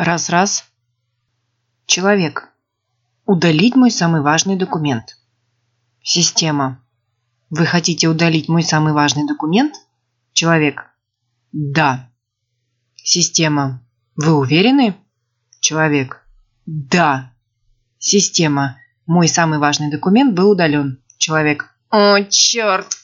Раз-раз. Человек. Удалить мой самый важный документ. Система. Вы хотите удалить мой самый важный документ? Человек. Да. Система. Вы уверены? Человек. Да. Система. Мой самый важный документ был удален. Человек. О, черт!